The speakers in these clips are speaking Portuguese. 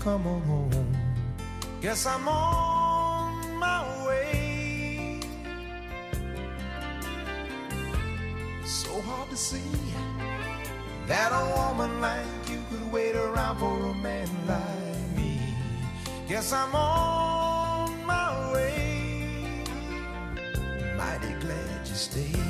Come on home. Guess I'm on my way. So hard to see that a woman like you could wait around for a man like me. Guess I'm on my way. Mighty glad you stayed.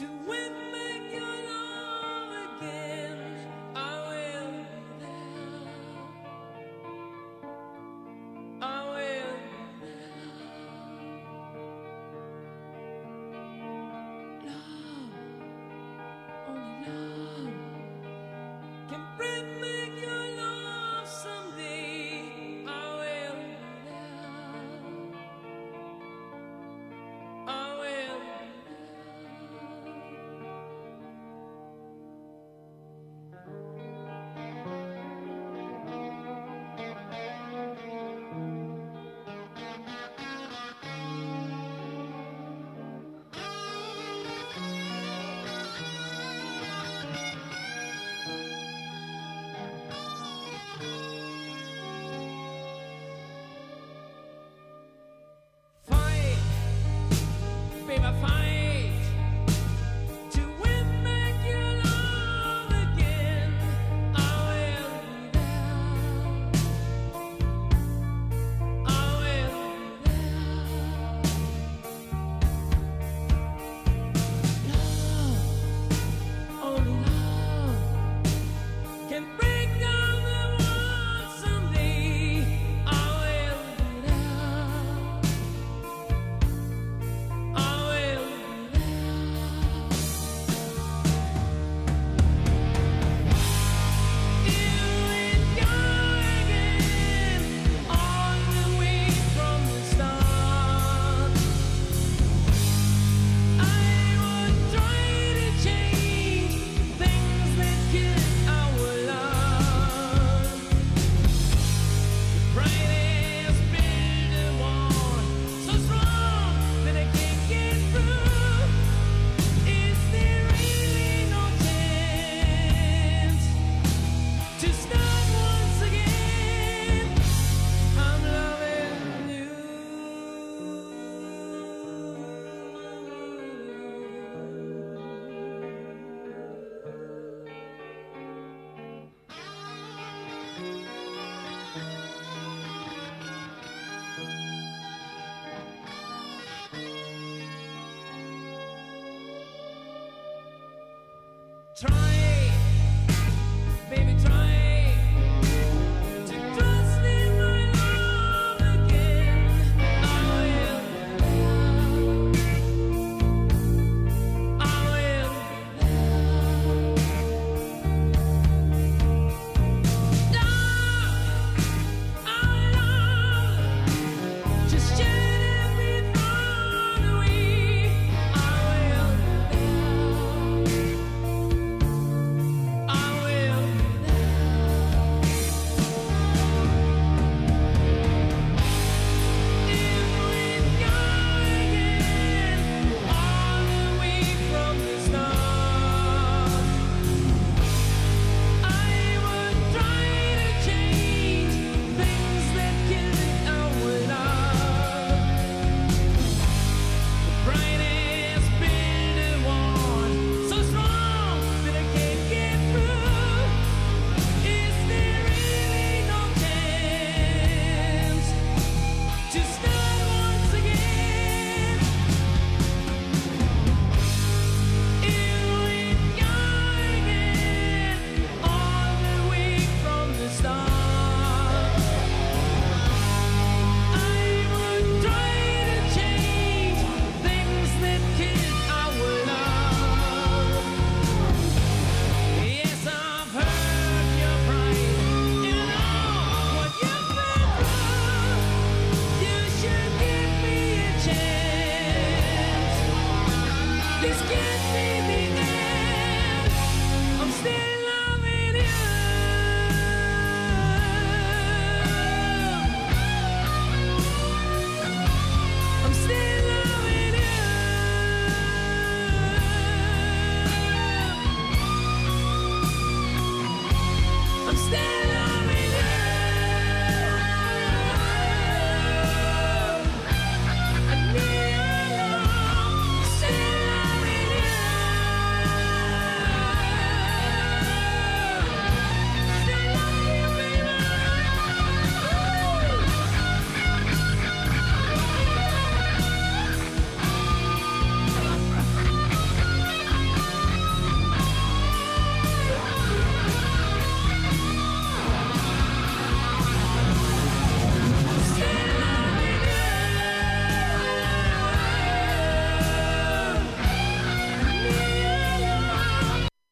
To win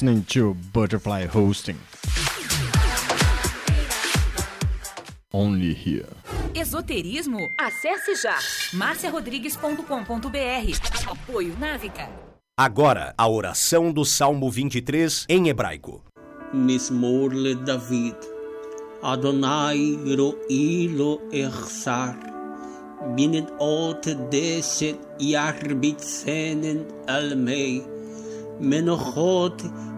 listening to Butterfly Hosting. Only here. Esoterismo? Acesse já marciarodrigues.com.br. Apoio Návica. Agora, a oração do Salmo 23 em hebraico. Mismorle David. Adonai ro'i lo echsar. Binet ot deset yarbit senen almei. Menochot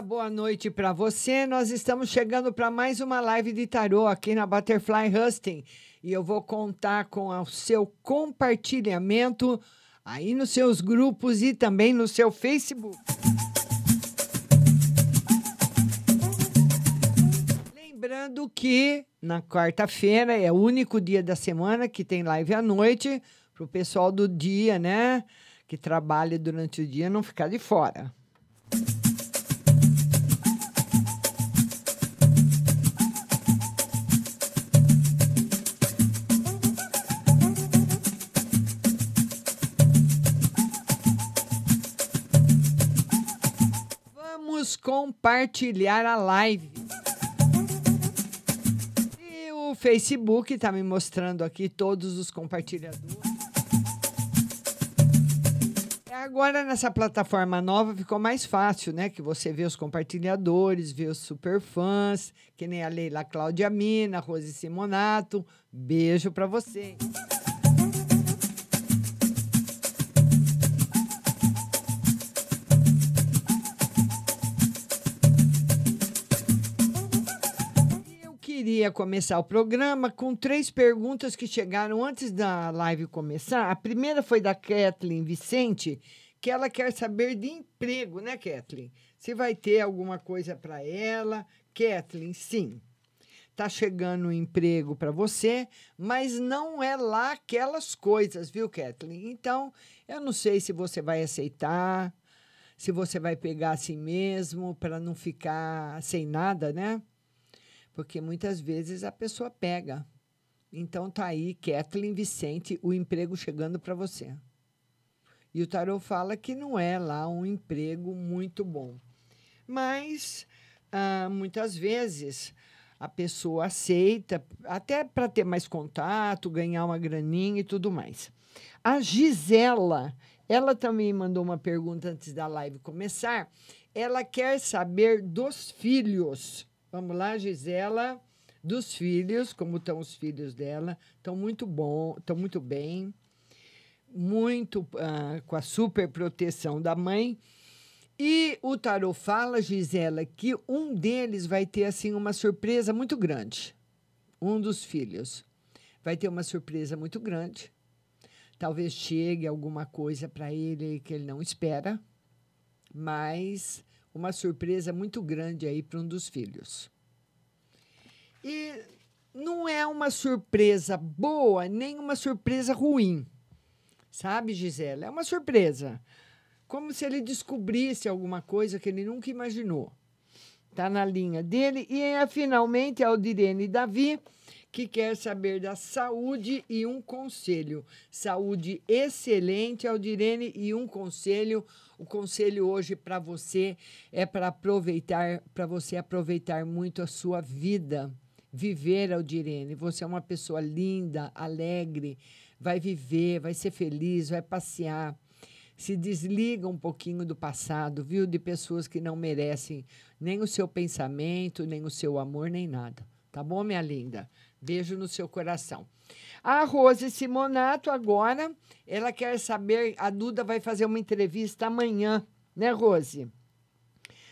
Boa noite para você. Nós estamos chegando para mais uma live de tarô aqui na Butterfly Husting e eu vou contar com o seu compartilhamento aí nos seus grupos e também no seu Facebook. Lembrando que na quarta-feira é o único dia da semana que tem live à noite para o pessoal do dia, né? Que trabalha durante o dia não ficar de fora. Compartilhar a live. E o Facebook está me mostrando aqui todos os compartilhadores. Agora nessa plataforma nova ficou mais fácil, né? Que você vê os compartilhadores, vê os superfãs, que nem a Leila Cláudia Mina, Rose Simonato. Beijo para você. Queria começar o programa com três perguntas que chegaram antes da live começar. A primeira foi da Kathleen Vicente, que ela quer saber de emprego, né, Kathleen? Se vai ter alguma coisa para ela. Kathleen, sim. Tá chegando um emprego para você, mas não é lá aquelas coisas, viu, Kathleen? Então, eu não sei se você vai aceitar, se você vai pegar assim mesmo, para não ficar sem nada, né? Porque muitas vezes a pessoa pega. Então tá aí, Kathleen Vicente, o emprego chegando para você. E o tarot fala que não é lá um emprego muito bom. Mas ah, muitas vezes a pessoa aceita, até para ter mais contato, ganhar uma graninha e tudo mais. A Gisela, ela também mandou uma pergunta antes da live começar. Ela quer saber dos filhos. Vamos lá, Gisela, dos filhos, como estão os filhos dela? Estão muito bom, estão muito bem, muito ah, com a super proteção da mãe. E o tarot fala, Gisela, que um deles vai ter assim uma surpresa muito grande. Um dos filhos vai ter uma surpresa muito grande. Talvez chegue alguma coisa para ele que ele não espera, mas uma surpresa muito grande aí para um dos filhos. E não é uma surpresa boa, nem uma surpresa ruim. Sabe, Gisela? É uma surpresa. Como se ele descobrisse alguma coisa que ele nunca imaginou. Está na linha dele. E é, finalmente a Aldirene Davi, que quer saber da saúde e um conselho. Saúde excelente, Aldirene, e um conselho. O conselho hoje para você é para aproveitar, para você aproveitar muito a sua vida. Viver, Aldirene. Você é uma pessoa linda, alegre, vai viver, vai ser feliz, vai passear se desliga um pouquinho do passado, viu? De pessoas que não merecem nem o seu pensamento, nem o seu amor, nem nada. Tá bom, minha linda? Beijo no seu coração. A Rose Simonato, agora, ela quer saber. A Duda vai fazer uma entrevista amanhã, né, Rose?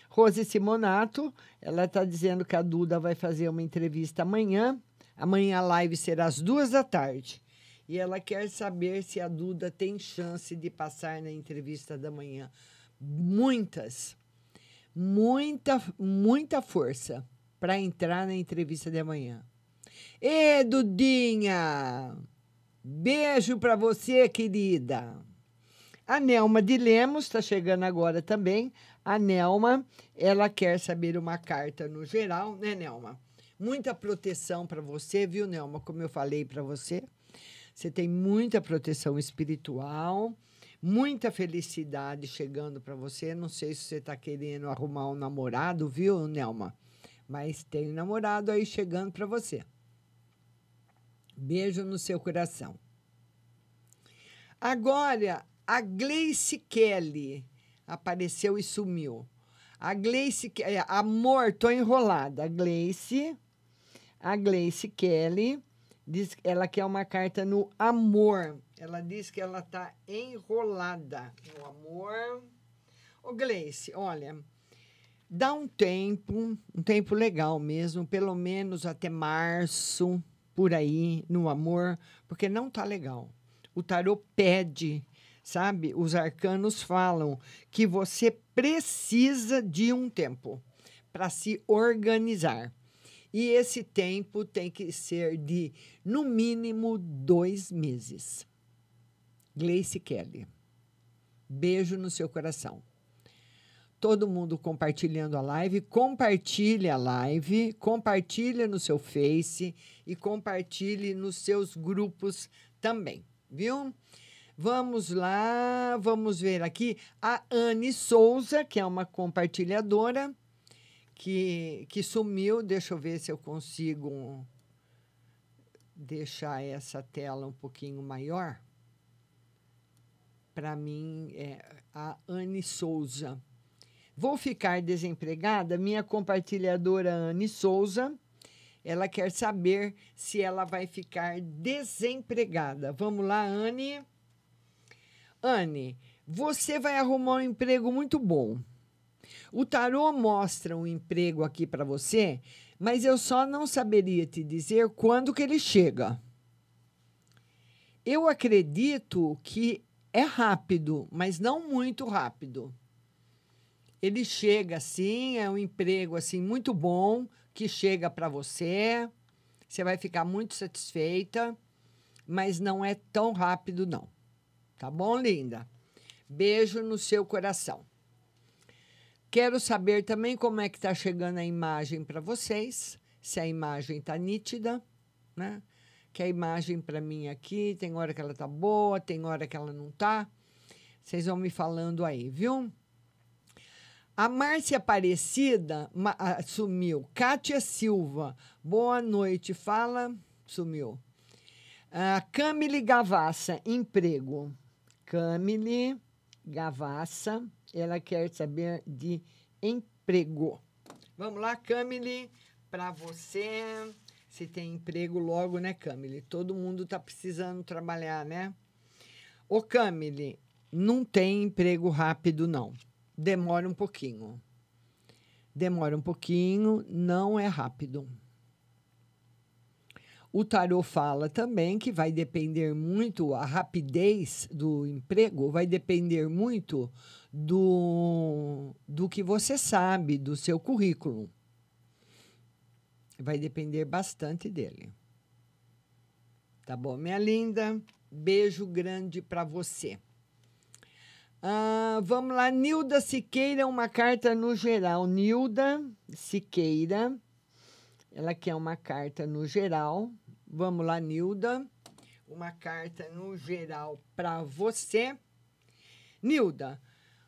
Rose Simonato, ela está dizendo que a Duda vai fazer uma entrevista amanhã. Amanhã a live será às duas da tarde. E ela quer saber se a Duda tem chance de passar na entrevista da manhã. Muitas, muita, muita força para entrar na entrevista de amanhã. Ê, Dudinha! Beijo para você, querida. A Nelma de Lemos está chegando agora também. A Nelma, ela quer saber uma carta no geral, né, Nelma? Muita proteção para você, viu, Nelma? Como eu falei para você, você tem muita proteção espiritual, muita felicidade chegando para você. Não sei se você está querendo arrumar um namorado, viu, Nelma? Mas tem um namorado aí chegando para você. Beijo no seu coração. Agora, a Gleice Kelly apareceu e sumiu. A Gleice, é, amor, tô enrolada. A Gleice, a Gleice Kelly, diz que ela quer uma carta no amor. Ela diz que ela tá enrolada no amor. Ô, Gleice, olha, dá um tempo, um tempo legal mesmo, pelo menos até março, por aí, no amor, porque não tá legal. O tarô pede, sabe? Os arcanos falam que você precisa de um tempo para se organizar. E esse tempo tem que ser de, no mínimo, dois meses. Gleice Kelly. Beijo no seu coração todo mundo compartilhando a live. Compartilhe a live, compartilhe no seu Face e compartilhe nos seus grupos também, viu? Vamos lá, vamos ver aqui a Anne Souza, que é uma compartilhadora que, que sumiu. Deixa eu ver se eu consigo deixar essa tela um pouquinho maior. Para mim, é a Anne Souza. Vou ficar desempregada? Minha compartilhadora Anne Souza, ela quer saber se ela vai ficar desempregada. Vamos lá, Anne. Anne, você vai arrumar um emprego muito bom. O tarô mostra um emprego aqui para você, mas eu só não saberia te dizer quando que ele chega. Eu acredito que é rápido, mas não muito rápido. Ele chega assim, é um emprego assim muito bom que chega para você. Você vai ficar muito satisfeita, mas não é tão rápido não. Tá bom, linda? Beijo no seu coração. Quero saber também como é que está chegando a imagem para vocês, se a imagem está nítida, né? Que a imagem para mim aqui, tem hora que ela tá boa, tem hora que ela não tá. Vocês vão me falando aí, viu? A Márcia Aparecida ah, sumiu. Kátia Silva, boa noite. Fala, sumiu. A Camille Gavassa, emprego. Camille Gavassa, ela quer saber de emprego. Vamos lá, Camille, para você. Se tem emprego logo, né, Camille? Todo mundo está precisando trabalhar, né? Ô, Camille, não tem emprego rápido, não. Demora um pouquinho. Demora um pouquinho, não é rápido. O tarô fala também que vai depender muito, a rapidez do emprego vai depender muito do, do que você sabe, do seu currículo. Vai depender bastante dele. Tá bom, minha linda? Beijo grande para você. Ah, vamos lá, Nilda Siqueira, uma carta no geral. Nilda Siqueira, ela quer uma carta no geral. Vamos lá, Nilda. Uma carta no geral para você. Nilda,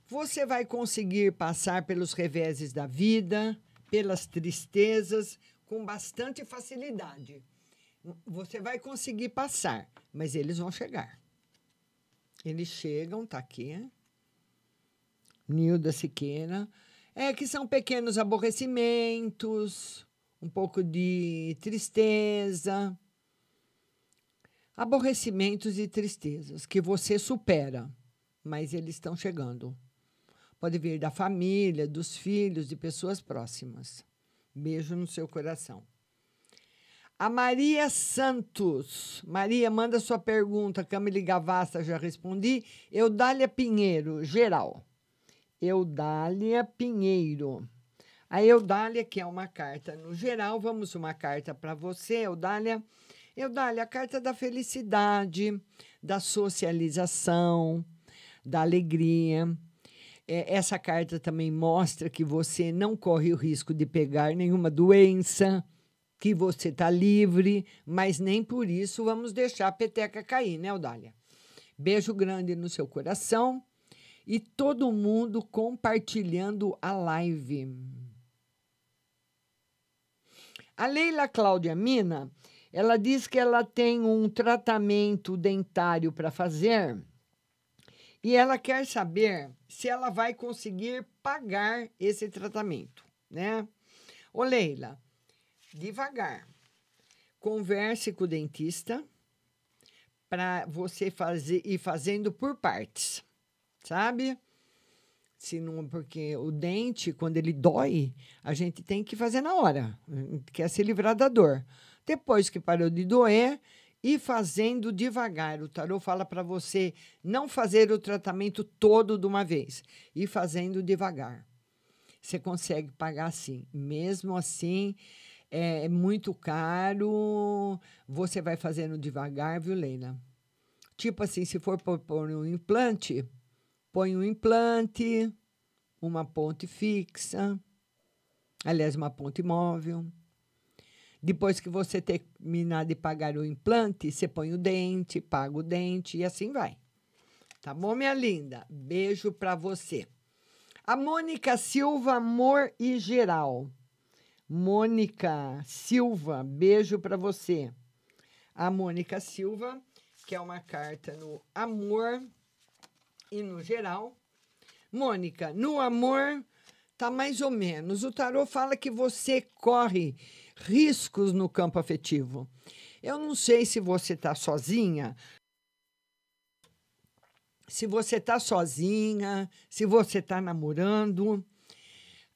você vai conseguir passar pelos reveses da vida, pelas tristezas, com bastante facilidade. Você vai conseguir passar, mas eles vão chegar. Eles chegam, tá aqui. Nilda Siqueira. É que são pequenos aborrecimentos, um pouco de tristeza. Aborrecimentos e tristezas que você supera, mas eles estão chegando. Pode vir da família, dos filhos, de pessoas próximas. Beijo no seu coração. A Maria Santos. Maria, manda sua pergunta. Camille Gavassa, já respondi. Eudália Pinheiro, geral. Eudália Pinheiro. A Eudália quer uma carta no geral. Vamos uma carta para você, Eudália. Eudália, a carta da felicidade, da socialização, da alegria. É, essa carta também mostra que você não corre o risco de pegar nenhuma doença, que você está livre, mas nem por isso vamos deixar a peteca cair, né, Eudália? Beijo grande no seu coração e todo mundo compartilhando a live. A Leila Cláudia Mina, ela diz que ela tem um tratamento dentário para fazer e ela quer saber se ela vai conseguir pagar esse tratamento, né? Ô Leila, devagar. Converse com o dentista para você fazer ir fazendo por partes, sabe? Se não, porque o dente, quando ele dói, a gente tem que fazer na hora, quer se livrar da dor. Depois que parou de doer, ir fazendo devagar. O tarô fala para você não fazer o tratamento todo de uma vez, ir fazendo devagar. Você consegue pagar sim. Mesmo assim, é muito caro, você vai fazendo devagar, viu, Leila? Tipo assim, se for pôr um implante, põe um implante, uma ponte fixa, aliás, uma ponte móvel. Depois que você terminar de pagar o implante, você põe o dente, paga o dente e assim vai. Tá bom, minha linda? Beijo para você. A Mônica Silva, amor e geral. Mônica Silva, beijo para você. A Mônica Silva, que é uma carta no amor e no geral. Mônica, no amor tá mais ou menos. O tarô fala que você corre riscos no campo afetivo. Eu não sei se você está sozinha, se você está sozinha, se você está namorando.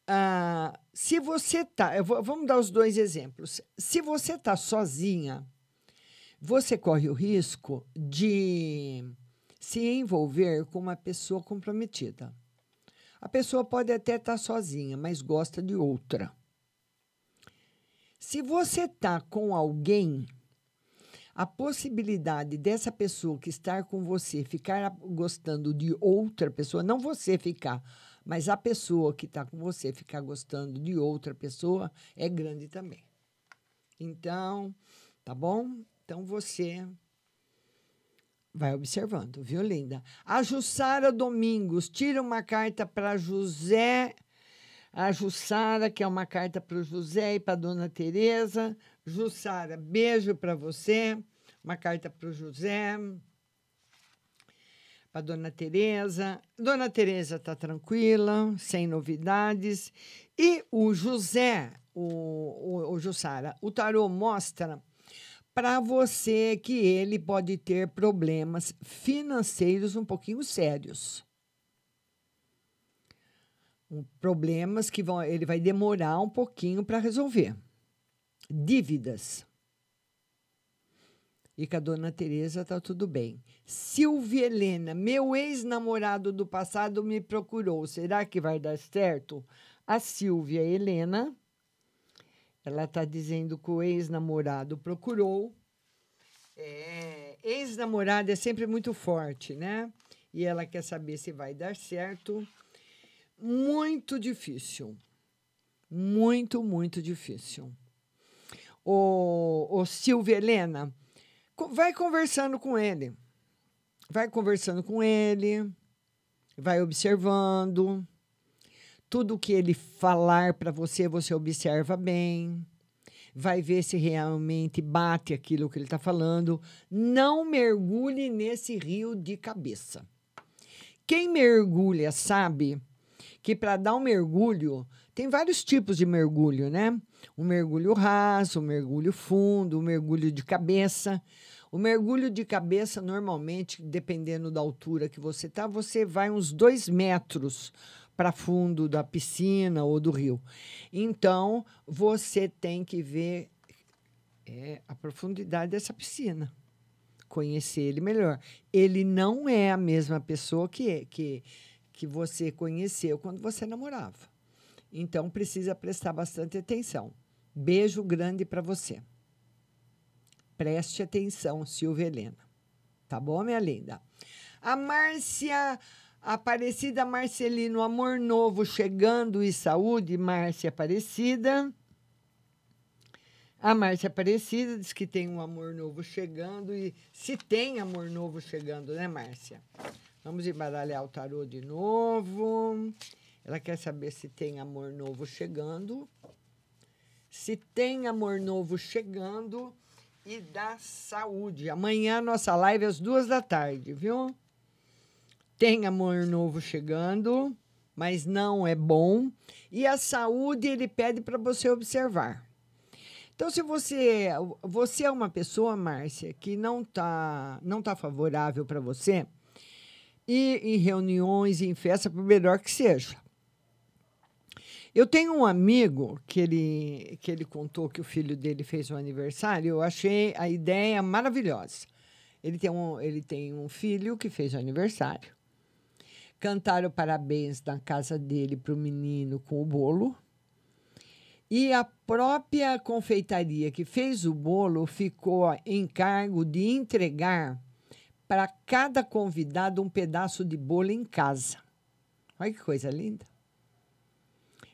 Ah, se você está. Vamos dar os dois exemplos. Se você está sozinha, você corre o risco de se envolver com uma pessoa comprometida. A pessoa pode até estar sozinha, mas gosta de outra. Se você está com alguém, a possibilidade dessa pessoa que está com você ficar gostando de outra pessoa, não você ficar, mas a pessoa que está com você ficar gostando de outra pessoa é grande também. Então, tá bom? Então você vai observando, viu, linda? A Jussara Domingos tira uma carta para José, a Jussara, que é uma carta para o José e para Dona Teresa. Jussara, beijo para você. Uma carta para o José, para Dona Teresa. Dona Teresa está tranquila, sem novidades. E o José, o, o, o Jussara, o tarô mostra para você que ele pode ter problemas financeiros um pouquinho sérios. Problemas que vão, ele vai demorar um pouquinho para resolver. Dívidas. E com a dona Tereza está tudo bem. Silvia Helena, meu ex-namorado do passado me procurou. Será que vai dar certo? A Silvia Helena ela está dizendo que o ex-namorado procurou. É, ex-namorado é sempre muito forte, né? E ela quer saber se vai dar certo. Muito difícil. Muito, muito difícil. O, o Silvia Helena, vai conversando com ele. Vai conversando com ele, vai observando tudo que ele falar para você, você observa bem, vai ver se realmente bate aquilo que ele está falando. Não mergulhe nesse rio de cabeça. Quem mergulha sabe que para dar um mergulho, tem vários tipos de mergulho, né? Um mergulho raso, um mergulho fundo, um mergulho de cabeça. O mergulho de cabeça, normalmente, dependendo da altura que você está, você vai uns dois metros para fundo da piscina ou do rio. Então, você tem que ver é, a profundidade dessa piscina, conhecer ele melhor. Ele não é a mesma pessoa que, que, que você conheceu quando você namorava. Então, precisa prestar bastante atenção. Beijo grande para você. Preste atenção, Silvia Helena. Tá bom, minha linda? A Márcia Aparecida Marcelino, amor novo chegando e saúde, Márcia Aparecida. A Márcia Aparecida diz que tem um amor novo chegando e se tem amor novo chegando, né, Márcia? Vamos embaralhar o tarô de novo. Ela quer saber se tem amor novo chegando. Se tem amor novo chegando e da saúde. Amanhã nossa live às duas da tarde, viu? Tem amor novo chegando, mas não é bom. E a saúde ele pede para você observar. Então, se você você é uma pessoa, Márcia, que não tá não tá favorável para você, ir em reuniões, em festa, por melhor que seja. Eu tenho um amigo que ele, que ele contou que o filho dele fez um aniversário. Eu achei a ideia maravilhosa. Ele tem um, ele tem um filho que fez o aniversário. Cantaram parabéns na casa dele para o menino com o bolo. E a própria confeitaria que fez o bolo ficou em cargo de entregar para cada convidado um pedaço de bolo em casa. Olha que coisa linda.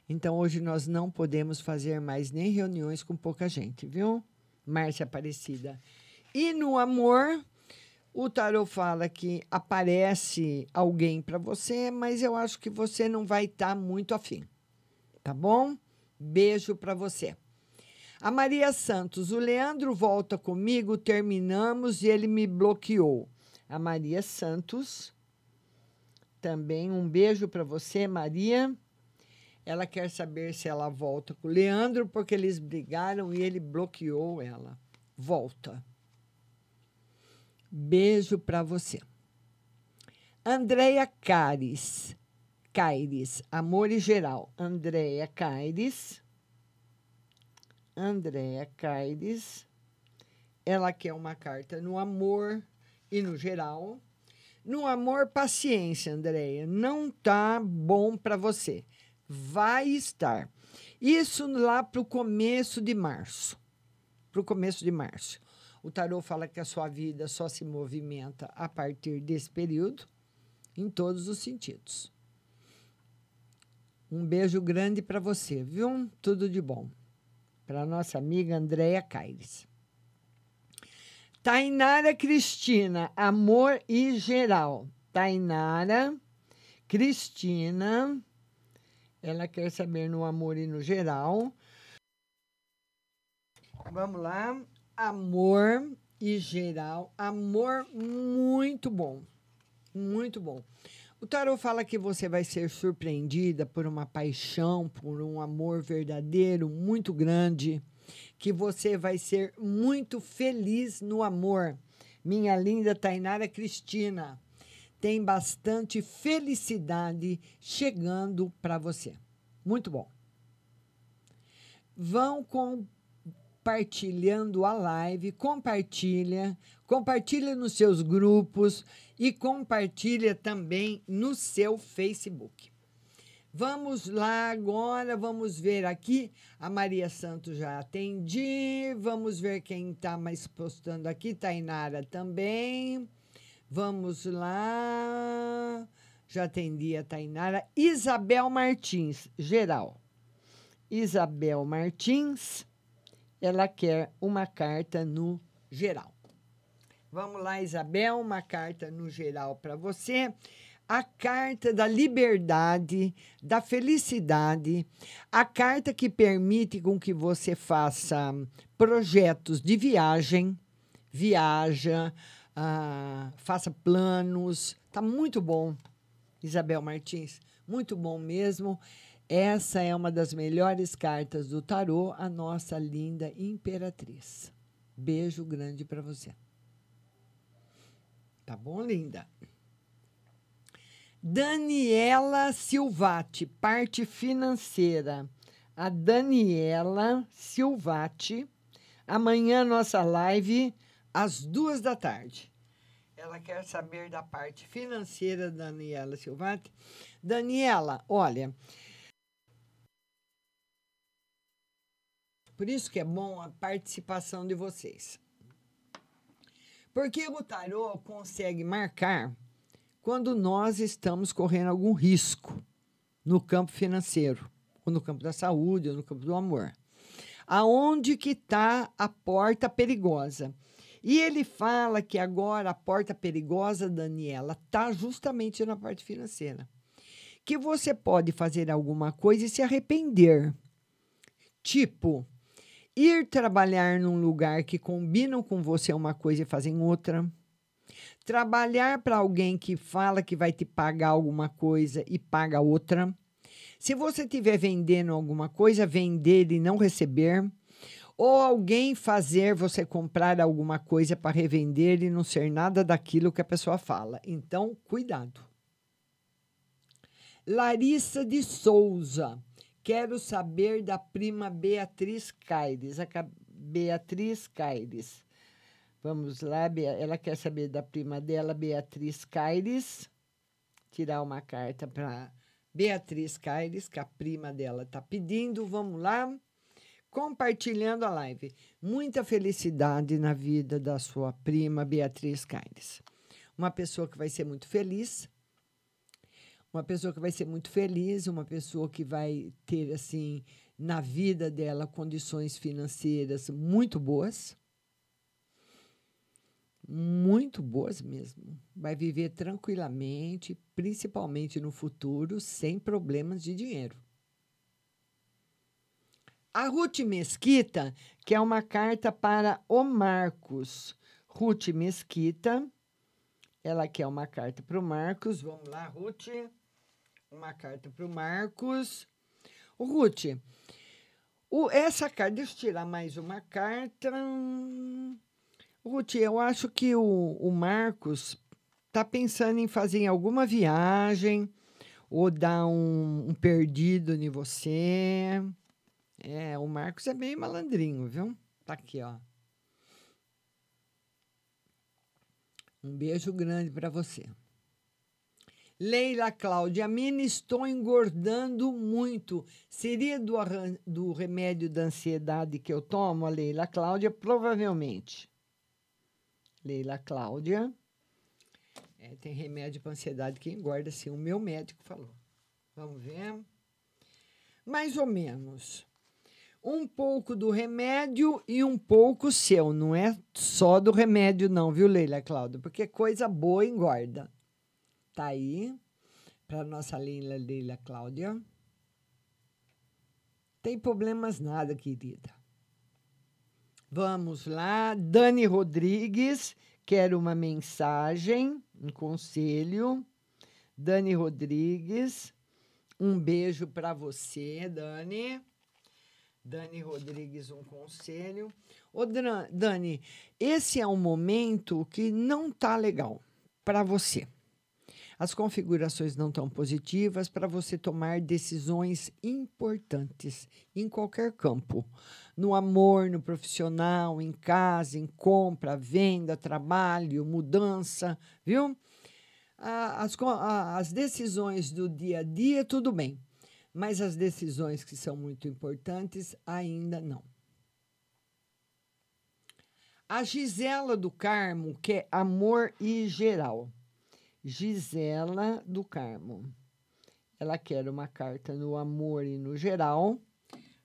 Então, hoje nós não podemos fazer mais nem reuniões com pouca gente, viu? Márcia Aparecida. E no amor, o tarot fala que aparece alguém para você, mas eu acho que você não vai estar tá muito afim. Tá bom? Beijo para você. A Maria Santos, o Leandro volta comigo, terminamos e ele me bloqueou. A Maria Santos, também um beijo para você, Maria. Ela quer saber se ela volta com o Leandro, porque eles brigaram e ele bloqueou ela. Volta. Beijo para você. Andréia Caires. Caires, amor e geral. Andréia Caires. Andréia Caires. Ela quer uma carta no amor e no geral. No amor, paciência, Andréia. Não tá bom para você vai estar. Isso lá para o começo de março. Para o começo de março. O tarô fala que a sua vida só se movimenta a partir desse período, em todos os sentidos. Um beijo grande para você, viu? Tudo de bom. Para nossa amiga Andréia Caires. Tainara Cristina, amor e geral. Tainara Cristina ela quer saber no amor e no geral. Vamos lá. Amor e geral. Amor muito bom. Muito bom. O tarot fala que você vai ser surpreendida por uma paixão, por um amor verdadeiro muito grande, que você vai ser muito feliz no amor. Minha linda Tainara Cristina tem bastante felicidade chegando para você. Muito bom. Vão compartilhando a live, compartilha, compartilha nos seus grupos e compartilha também no seu Facebook. Vamos lá agora, vamos ver aqui. A Maria Santos já atendi. Vamos ver quem está mais postando aqui. Tainara também. Vamos lá. Já atendi a Tainara. Isabel Martins, geral. Isabel Martins, ela quer uma carta no geral. Vamos lá, Isabel, uma carta no geral para você. A carta da liberdade, da felicidade, a carta que permite com que você faça projetos de viagem, viaja, ah, faça planos. Tá muito bom, Isabel Martins. Muito bom mesmo. Essa é uma das melhores cartas do tarô, a nossa linda imperatriz. Beijo grande para você. Tá bom, linda? Daniela Silvati, parte financeira. A Daniela Silvati. Amanhã nossa live às duas da tarde. Ela quer saber da parte financeira da Daniela Silvati. Daniela, olha. Por isso que é bom a participação de vocês. Porque o tarô consegue marcar quando nós estamos correndo algum risco no campo financeiro, ou no campo da saúde, ou no campo do amor. Aonde que está a porta perigosa? E ele fala que agora a porta perigosa, Daniela, está justamente na parte financeira. Que você pode fazer alguma coisa e se arrepender. Tipo, ir trabalhar num lugar que combinam com você uma coisa e fazem outra. Trabalhar para alguém que fala que vai te pagar alguma coisa e paga outra. Se você estiver vendendo alguma coisa, vender e não receber. Ou alguém fazer você comprar alguma coisa para revender e não ser nada daquilo que a pessoa fala. Então, cuidado. Larissa de Souza. Quero saber da prima Beatriz Caires. Beatriz Caires. Vamos lá, ela quer saber da prima dela, Beatriz Caires. Tirar uma carta para Beatriz Caires, que a prima dela está pedindo. Vamos lá. Compartilhando a live. Muita felicidade na vida da sua prima Beatriz Caires. Uma pessoa que vai ser muito feliz uma pessoa que vai ser muito feliz, uma pessoa que vai ter assim na vida dela condições financeiras muito boas. Muito boas mesmo. Vai viver tranquilamente, principalmente no futuro, sem problemas de dinheiro. A Ruth Mesquita, que é uma carta para o Marcos. Ruth Mesquita, ela quer uma carta para o Marcos. Vamos lá, Ruth. Uma carta para o Marcos. Ô, Ruth, o, essa carta, deixa eu tirar mais uma carta. Ruth, eu acho que o, o Marcos está pensando em fazer alguma viagem ou dar um, um perdido em você. É, o Marcos é bem malandrinho, viu? Tá aqui, ó. Um beijo grande para você. Leila Cláudia, Mina, estou engordando muito. Seria do, do remédio da ansiedade que eu tomo, a Leila Cláudia? Provavelmente. Leila Cláudia. É, tem remédio para ansiedade que engorda, sim. O meu médico falou. Vamos ver. Mais ou menos. Um pouco do remédio e um pouco seu. Não é só do remédio, não, viu, Leila Cláudia? Porque coisa boa engorda. Tá aí, para nossa Leila, Leila Cláudia. Tem problemas nada, querida. Vamos lá. Dani Rodrigues, quero uma mensagem, um conselho. Dani Rodrigues, um beijo para você, Dani. Dani Rodrigues, um conselho. Ô, Dani, esse é um momento que não tá legal para você. As configurações não estão positivas para você tomar decisões importantes em qualquer campo. No amor, no profissional, em casa, em compra, venda, trabalho, mudança, viu? As, as decisões do dia a dia, tudo bem. Mas as decisões que são muito importantes, ainda não. A Gisela do Carmo, que é amor e geral. Gisela do Carmo. Ela quer uma carta no amor e no geral.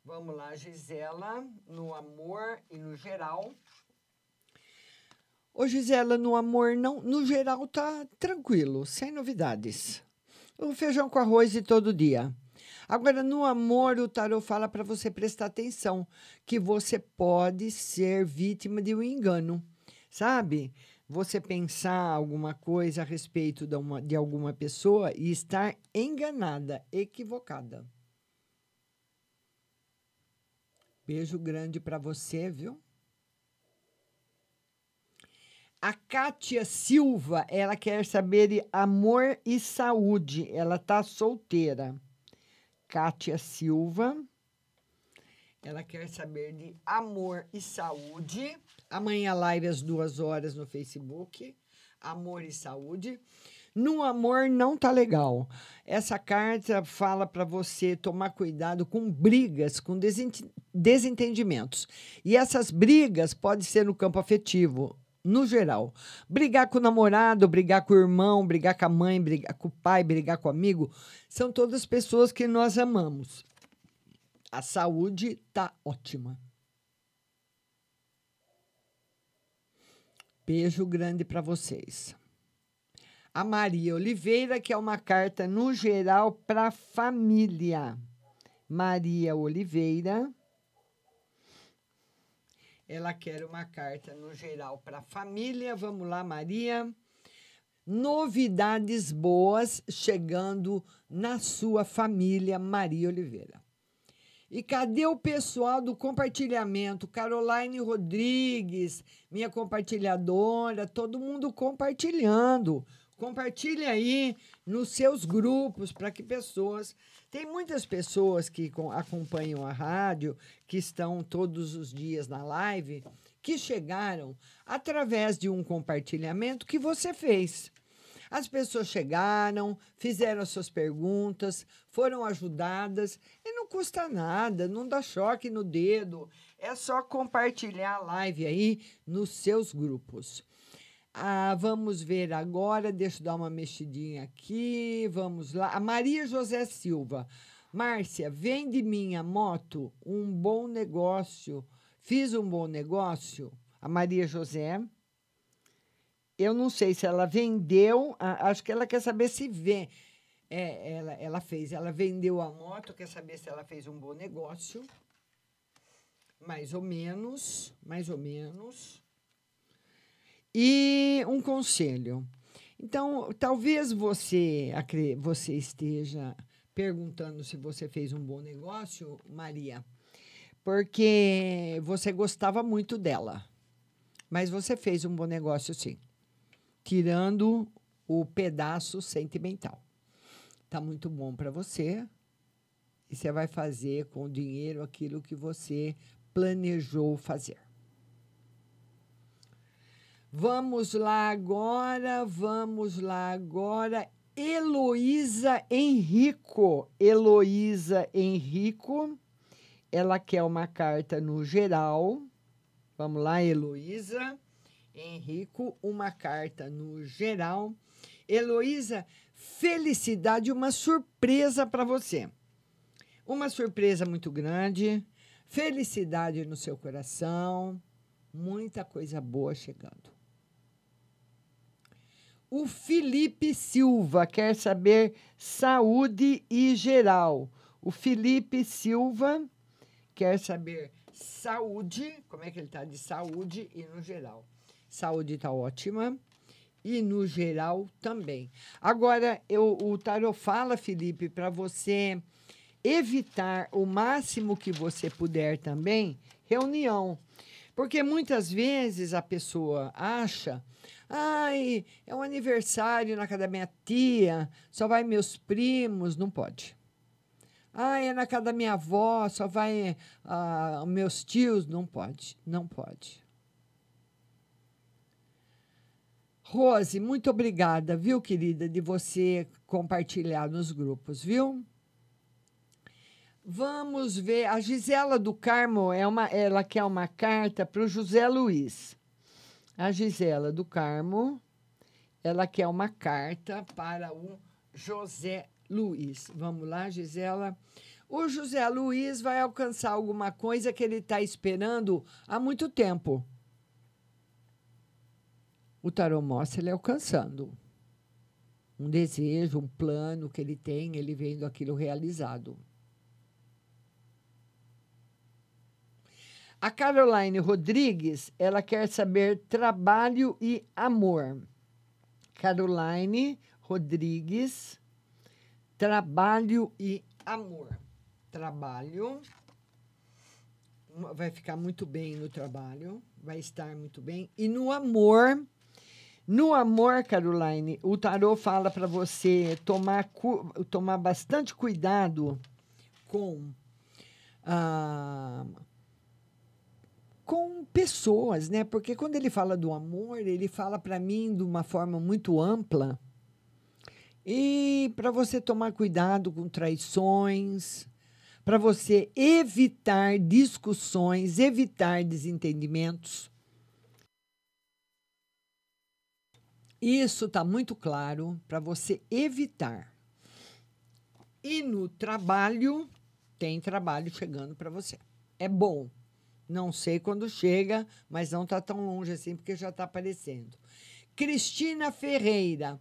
Vamos lá, Gisela, no amor e no geral. Ô, Gisela, no amor, não, no geral tá tranquilo, sem novidades. O feijão com arroz de todo dia. Agora, no amor, o tarot fala para você prestar atenção, que você pode ser vítima de um engano, sabe? Você pensar alguma coisa a respeito de, uma, de alguma pessoa e estar enganada, equivocada. Beijo grande para você, viu? A Kátia Silva, ela quer saber de amor e saúde. Ela tá solteira. Kátia Silva. Ela quer saber de amor e saúde. Amanhã live às duas horas no Facebook. Amor e saúde. No amor não tá legal. Essa carta fala para você tomar cuidado com brigas, com desent- desentendimentos. E essas brigas podem ser no campo afetivo, no geral. Brigar com o namorado, brigar com o irmão, brigar com a mãe, brigar com o pai, brigar com o amigo, são todas pessoas que nós amamos. A saúde tá ótima. Beijo grande para vocês. A Maria Oliveira, que é uma carta no geral para família. Maria Oliveira. Ela quer uma carta no geral para família. Vamos lá, Maria. Novidades boas chegando na sua família, Maria Oliveira. E cadê o pessoal do compartilhamento? Caroline Rodrigues, minha compartilhadora, todo mundo compartilhando. Compartilhe aí nos seus grupos para que pessoas. Tem muitas pessoas que com- acompanham a rádio, que estão todos os dias na live, que chegaram através de um compartilhamento que você fez. As pessoas chegaram, fizeram as suas perguntas, foram ajudadas e não custa nada, não dá choque no dedo. É só compartilhar a live aí nos seus grupos. Ah, vamos ver agora, deixa eu dar uma mexidinha aqui. Vamos lá. A Maria José Silva. Márcia, vende minha moto um bom negócio. Fiz um bom negócio. A Maria José. Eu não sei se ela vendeu, acho que ela quer saber se vê. É, ela, ela fez, ela vendeu a moto, quer saber se ela fez um bom negócio. Mais ou menos, mais ou menos. E um conselho. Então, talvez você, você esteja perguntando se você fez um bom negócio, Maria, porque você gostava muito dela. Mas você fez um bom negócio, sim. Tirando o pedaço sentimental. Tá muito bom para você. E você vai fazer com o dinheiro aquilo que você planejou fazer. Vamos lá agora, vamos lá agora. Heloísa Henrico. Heloísa Henrico. Ela quer uma carta no geral. Vamos lá, Heloísa. Henrico, uma carta no geral. Heloísa, felicidade, uma surpresa para você. Uma surpresa muito grande, felicidade no seu coração, muita coisa boa chegando. O Felipe Silva quer saber saúde e geral. O Felipe Silva quer saber saúde, como é que ele está de saúde e no geral. Saúde está ótima e no geral também. Agora, eu, o Tarot fala, Felipe, para você evitar o máximo que você puder também reunião. Porque muitas vezes a pessoa acha, ai, é um aniversário na casa da minha tia, só vai meus primos, não pode. Ah, é na casa da minha avó, só vai ah, meus tios, não pode, não pode. Rose, muito obrigada, viu, querida, de você compartilhar nos grupos, viu? Vamos ver. A Gisela do Carmo é uma, ela quer uma carta para o José Luiz. A Gisela do Carmo, ela quer uma carta para o José Luiz. Vamos lá, Gisela. O José Luiz vai alcançar alguma coisa que ele está esperando há muito tempo. O tarô mostra ele alcançando um desejo, um plano que ele tem, ele vendo aquilo realizado. A Caroline Rodrigues, ela quer saber trabalho e amor. Caroline Rodrigues, trabalho e amor. Trabalho. Vai ficar muito bem no trabalho, vai estar muito bem. E no amor, no amor, Caroline, o tarô fala para você tomar, tomar bastante cuidado com ah, com pessoas, né? Porque quando ele fala do amor, ele fala para mim de uma forma muito ampla. E para você tomar cuidado com traições, para você evitar discussões, evitar desentendimentos. Isso está muito claro para você evitar. E no trabalho, tem trabalho chegando para você. É bom. Não sei quando chega, mas não está tão longe assim, porque já está aparecendo. Cristina Ferreira.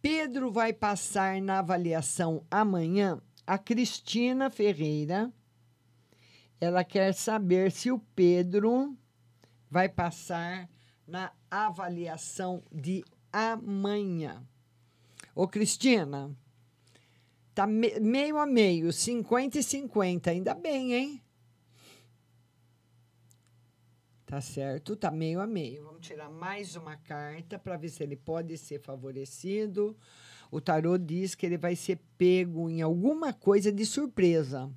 Pedro vai passar na avaliação amanhã. A Cristina Ferreira, ela quer saber se o Pedro vai passar na avaliação de amanhã. Ô, Cristina, tá me- meio a meio, 50 e 50. Ainda bem, hein? Tá certo, tá meio a meio. Vamos tirar mais uma carta para ver se ele pode ser favorecido. O tarô diz que ele vai ser pego em alguma coisa de surpresa.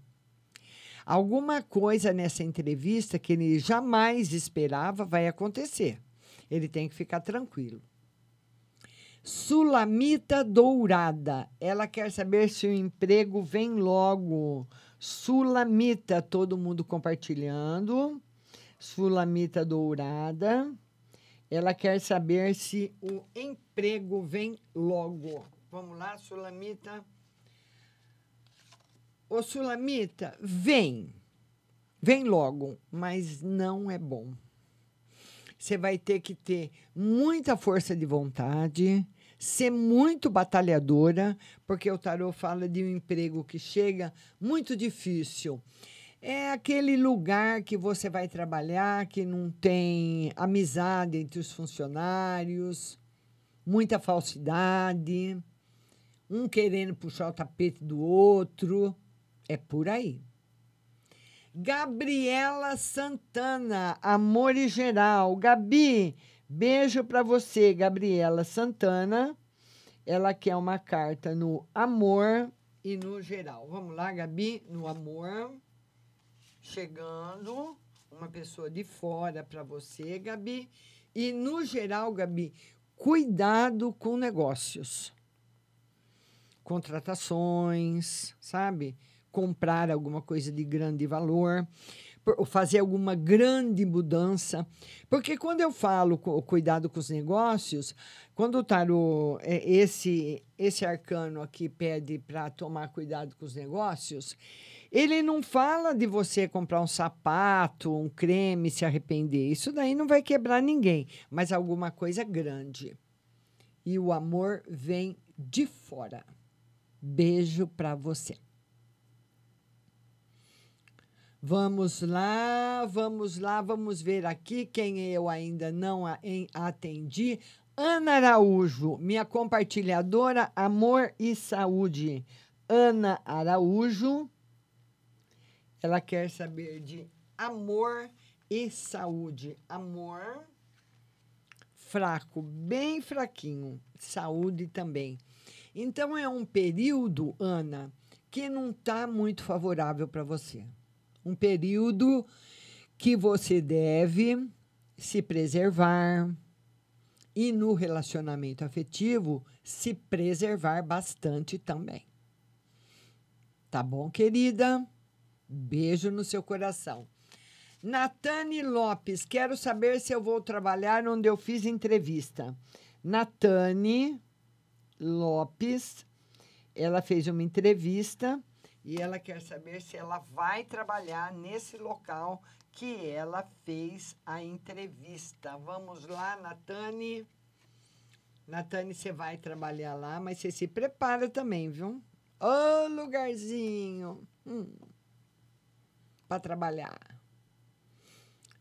Alguma coisa nessa entrevista que ele jamais esperava vai acontecer. Ele tem que ficar tranquilo. Sulamita Dourada. Ela quer saber se o emprego vem logo. Sulamita, todo mundo compartilhando. Sulamita Dourada. Ela quer saber se o emprego vem logo. Vamos lá, Sulamita. Ô, Sulamita, vem. Vem logo, mas não é bom. Você vai ter que ter muita força de vontade, ser muito batalhadora, porque o tarô fala de um emprego que chega muito difícil. É aquele lugar que você vai trabalhar que não tem amizade entre os funcionários, muita falsidade, um querendo puxar o tapete do outro. É por aí. Gabriela Santana, Amor e Geral. Gabi, beijo para você, Gabriela Santana. Ela quer uma carta no amor e no geral. Vamos lá, Gabi, no amor. Chegando, uma pessoa de fora para você, Gabi. E no geral, Gabi, cuidado com negócios. Contratações, sabe? Comprar alguma coisa de grande valor, fazer alguma grande mudança. Porque quando eu falo co- cuidado com os negócios, quando o tarô, é, esse, esse arcano aqui pede para tomar cuidado com os negócios, ele não fala de você comprar um sapato, um creme, se arrepender. Isso daí não vai quebrar ninguém, mas alguma coisa grande. E o amor vem de fora. Beijo para você. Vamos lá, vamos lá, vamos ver aqui quem eu ainda não atendi. Ana Araújo, minha compartilhadora Amor e Saúde. Ana Araújo, ela quer saber de amor e saúde. Amor, fraco, bem fraquinho. Saúde também. Então é um período, Ana, que não está muito favorável para você. Um período que você deve se preservar e no relacionamento afetivo se preservar bastante também. Tá bom, querida? Beijo no seu coração. Natane Lopes, quero saber se eu vou trabalhar onde eu fiz entrevista. Natane Lopes, ela fez uma entrevista e ela quer saber se ela vai trabalhar nesse local que ela fez a entrevista. Vamos lá, Natane. Natane, você vai trabalhar lá, mas você se prepara também, viu? Ô, lugarzinho. Hum, para trabalhar.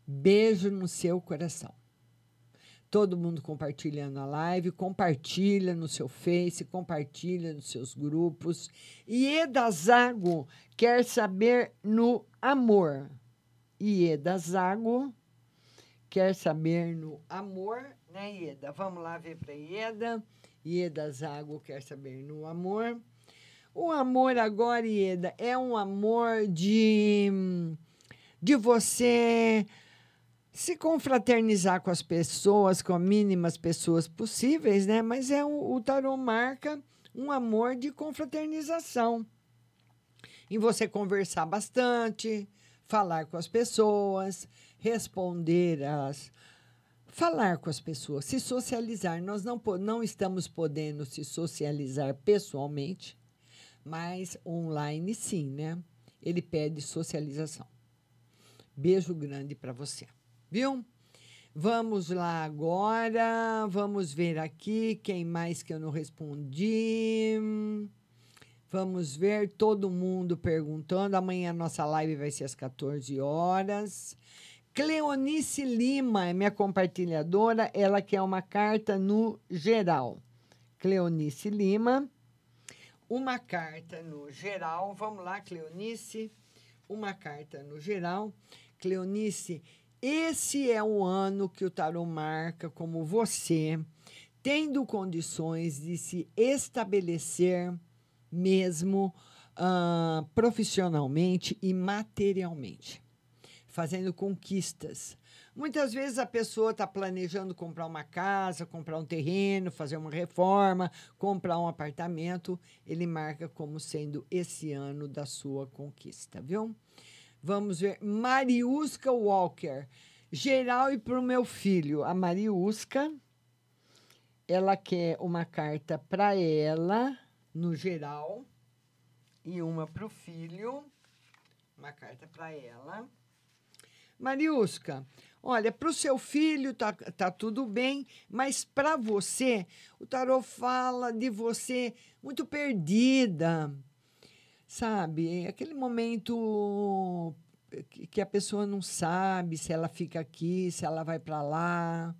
Beijo no seu coração. Todo mundo compartilhando a live, compartilha no seu Face, compartilha nos seus grupos. Ieda Zago quer saber no amor. Ieda Zago quer saber no amor, né, Ieda? Vamos lá ver para Ieda. Ieda Zago quer saber no amor. O amor agora, Ieda, é um amor de, de você se confraternizar com as pessoas, com as mínimas pessoas possíveis, né? Mas é um, o tarô marca um amor de confraternização. Em você conversar bastante, falar com as pessoas, responder as falar com as pessoas, se socializar. Nós não, não estamos podendo se socializar pessoalmente, mas online sim, né? Ele pede socialização. Beijo grande para você, viu? Vamos lá agora, vamos ver aqui quem mais que eu não respondi. Vamos ver todo mundo perguntando. Amanhã a nossa live vai ser às 14 horas. Cleonice Lima é minha compartilhadora, ela quer uma carta no geral. Cleonice Lima, uma carta no geral. Vamos lá, Cleonice, uma carta no geral. Cleonice, esse é o ano que o tarot marca como você, tendo condições de se estabelecer mesmo ah, profissionalmente e materialmente fazendo conquistas. Muitas vezes a pessoa está planejando comprar uma casa, comprar um terreno, fazer uma reforma, comprar um apartamento. Ele marca como sendo esse ano da sua conquista, viu? Vamos ver. Mariusca Walker. Geral e para o meu filho. A Mariusca, ela quer uma carta para ela, no geral, e uma para o filho. Uma carta para ela. Mariusca, olha, para o seu filho tá, tá tudo bem, mas para você, o tarô fala de você muito perdida, sabe? Aquele momento que, que a pessoa não sabe se ela fica aqui, se ela vai para lá,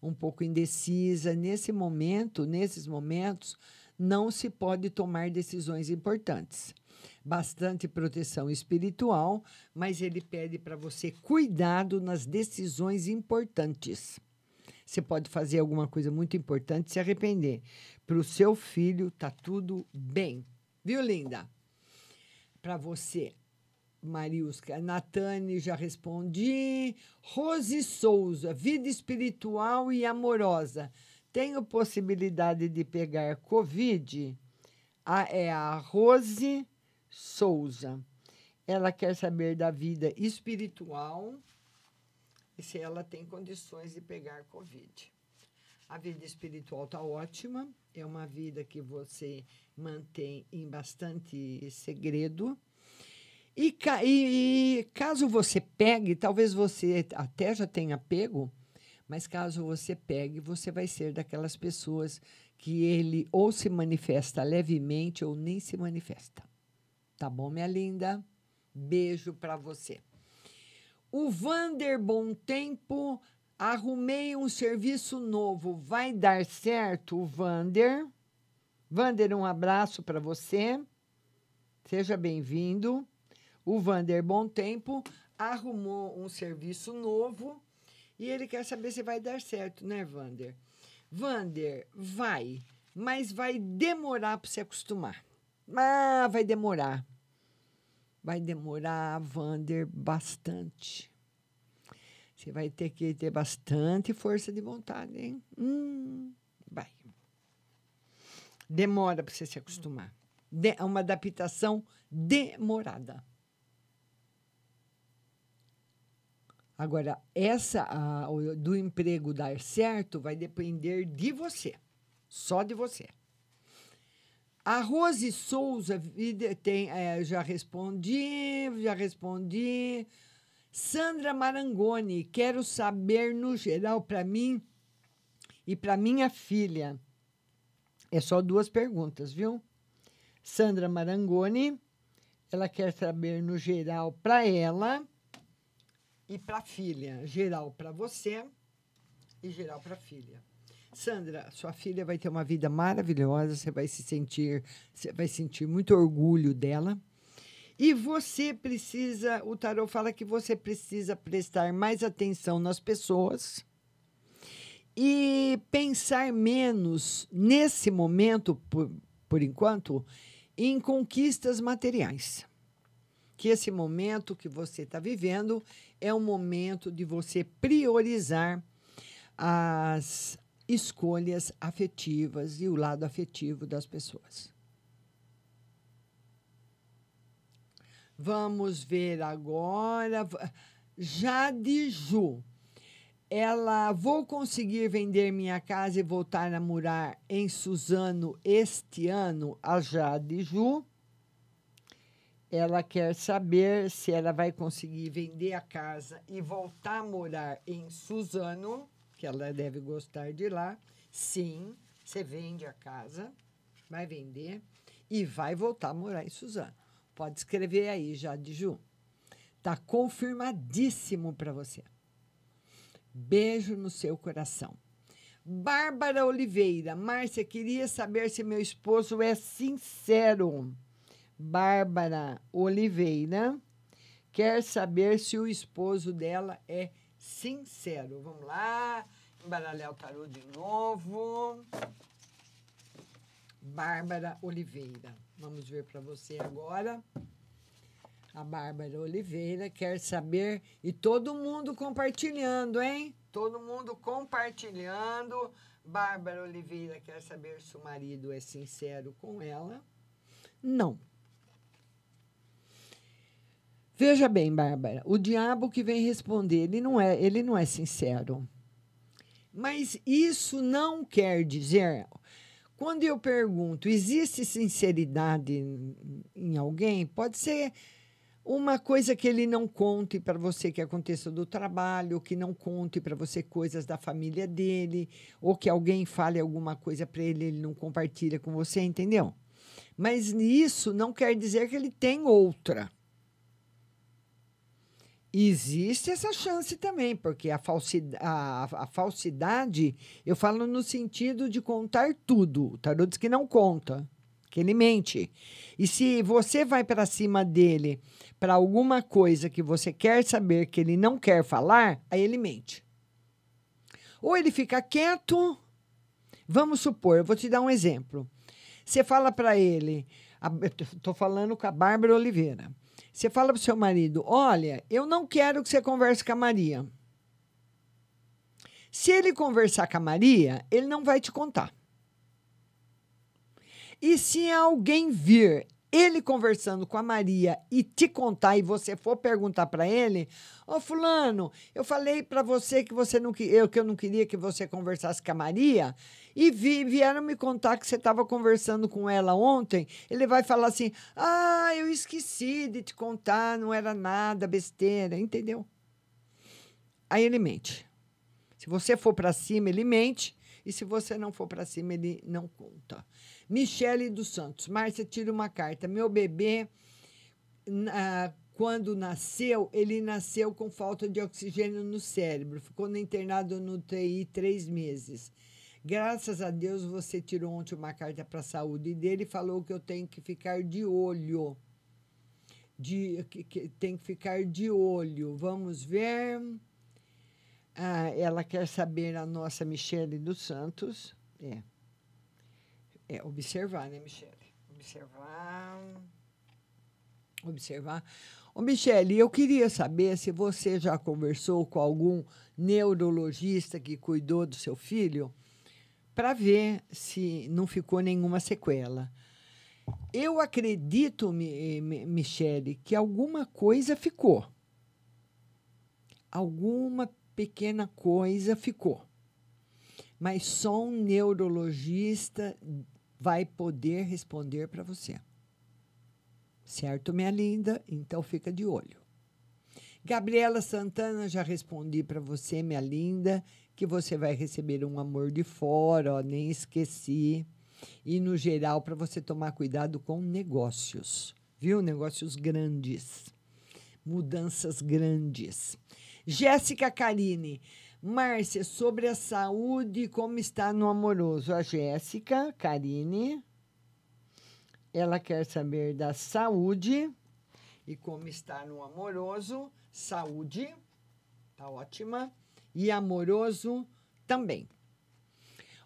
um pouco indecisa. Nesse momento, nesses momentos, não se pode tomar decisões importantes bastante proteção espiritual, mas ele pede para você cuidado nas decisões importantes. Você pode fazer alguma coisa muito importante e se arrepender. Para o seu filho, tá tudo bem. Viu, linda? Para você, Mariusca. Natane, já respondi. Rose Souza, vida espiritual e amorosa. Tenho possibilidade de pegar Covid? Ah, é a Rose Souza. Ela quer saber da vida espiritual e se ela tem condições de pegar Covid. A vida espiritual está ótima, é uma vida que você mantém em bastante segredo. E, e- e caso você pegue, talvez você até já tenha pego, mas caso você pegue, você vai ser daquelas pessoas que ele ou se manifesta levemente ou nem se manifesta. Tá bom, minha linda? Beijo para você. O Vander Bom Tempo, arrumei um serviço novo. Vai dar certo, Vander? Vander, um abraço para você. Seja bem-vindo. O Vander Bom Tempo arrumou um serviço novo e ele quer saber se vai dar certo, né, Vander? Vander, vai, mas vai demorar para se acostumar. Ah, vai demorar. Vai demorar, Vander, bastante. Você vai ter que ter bastante força de vontade, hein? Hum, vai. Demora para você se acostumar. É uma adaptação demorada. Agora, essa a, do emprego dar certo vai depender de você. Só de você. A Rose Souza tem, eh, já respondi, já respondi. Sandra Marangoni, quero saber no geral para mim e para minha filha. É só duas perguntas, viu? Sandra Marangoni, ela quer saber no geral para ela e para filha. Geral para você e geral para filha. Sandra, sua filha vai ter uma vida maravilhosa, você vai se sentir, você vai sentir muito orgulho dela. E você precisa, o tarot fala que você precisa prestar mais atenção nas pessoas e pensar menos nesse momento, por, por enquanto, em conquistas materiais. Que esse momento que você está vivendo é um momento de você priorizar as escolhas afetivas e o lado afetivo das pessoas. Vamos ver agora. Jade Ju. Ela vou conseguir vender minha casa e voltar a morar em Suzano este ano, a Jade Ju. Ela quer saber se ela vai conseguir vender a casa e voltar a morar em Suzano, que ela deve gostar de lá. Sim, você vende a casa, vai vender e vai voltar a morar em Suzano. Pode escrever aí, Jade Ju. Tá confirmadíssimo para você. Beijo no seu coração. Bárbara Oliveira. Márcia, queria saber se meu esposo é sincero. Bárbara Oliveira quer saber se o esposo dela é sincero. Vamos lá, embaralhar o tarô de novo. Bárbara Oliveira. Vamos ver para você agora. A Bárbara Oliveira quer saber e todo mundo compartilhando, hein? Todo mundo compartilhando. Bárbara Oliveira quer saber se o marido é sincero com ela. Não. Veja bem, Bárbara, o diabo que vem responder, ele não é, ele não é sincero. Mas isso não quer dizer, quando eu pergunto, existe sinceridade em, alguém? Pode ser uma coisa que ele não conte para você que aconteça do trabalho, que não conte para você coisas da família dele, ou que alguém fale alguma coisa para ele, ele não compartilha com você, entendeu? Mas isso não quer dizer que ele tem outra. Existe essa chance também, porque a falsidade, a, a falsidade, eu falo no sentido de contar tudo. O tarô diz que não conta, que ele mente. E se você vai para cima dele para alguma coisa que você quer saber que ele não quer falar, aí ele mente. Ou ele fica quieto. Vamos supor, eu vou te dar um exemplo. Você fala para ele, estou falando com a Bárbara Oliveira. Você fala para o seu marido: Olha, eu não quero que você converse com a Maria. Se ele conversar com a Maria, ele não vai te contar. E se alguém vir ele conversando com a Maria e te contar e você for perguntar para ele, ó oh, fulano, eu falei para você que você não eu que eu não queria que você conversasse com a Maria e vi, vieram me contar que você estava conversando com ela ontem, ele vai falar assim: "Ah, eu esqueci de te contar, não era nada, besteira", entendeu? Aí ele mente. Se você for para cima, ele mente, e se você não for para cima, ele não conta. Michele dos Santos. Márcia, tira uma carta. Meu bebê, ah, quando nasceu, ele nasceu com falta de oxigênio no cérebro. Ficou internado no TI três meses. Graças a Deus, você tirou ontem uma carta para a saúde dele e falou que eu tenho que ficar de olho. De, que, que, tem que ficar de olho. Vamos ver. Ah, ela quer saber a nossa Michele dos Santos. É. É, observar, né, Michele? Observar. Observar. Ô, Michele, eu queria saber se você já conversou com algum neurologista que cuidou do seu filho para ver se não ficou nenhuma sequela. Eu acredito, Michele, que alguma coisa ficou. Alguma pequena coisa ficou. Mas só um neurologista vai poder responder para você. Certo, minha linda? Então fica de olho. Gabriela Santana, já respondi para você, minha linda, que você vai receber um amor de fora, ó, nem esqueci. E no geral, para você tomar cuidado com negócios, viu? Negócios grandes, mudanças grandes. Jéssica Carine, Márcia, sobre a saúde, como está no amoroso? A Jéssica, Karine, ela quer saber da saúde e como está no amoroso. Saúde, tá ótima. E amoroso também.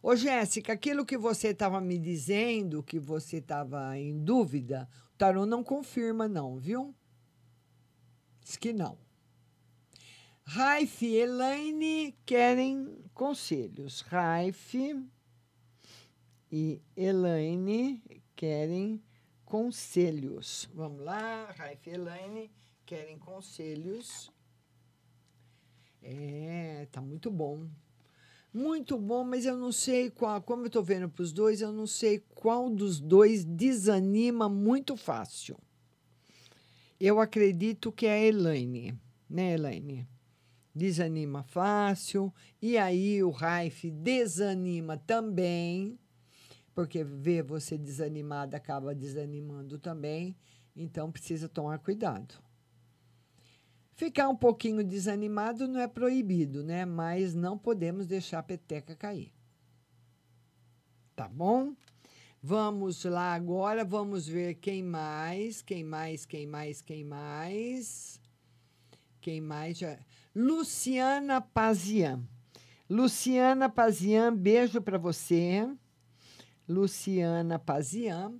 Ô, Jéssica, aquilo que você estava me dizendo, que você estava em dúvida, o tarô não confirma, não, viu? Diz que não. Raif e Elaine querem conselhos. Raif e Elaine querem conselhos. Vamos lá, Raif e Elaine querem conselhos. É, tá muito bom. Muito bom, mas eu não sei qual. Como eu estou vendo para os dois, eu não sei qual dos dois desanima muito fácil. Eu acredito que é a Elaine, né, Elaine? Desanima fácil. E aí o Raif desanima também, porque ver você desanimada acaba desanimando também. Então precisa tomar cuidado. Ficar um pouquinho desanimado não é proibido, né? Mas não podemos deixar a peteca cair. Tá bom? Vamos lá agora, vamos ver quem mais, quem mais, quem mais, quem mais. Quem mais já. Luciana Pazian. Luciana Pazian, beijo para você. Luciana Pazian.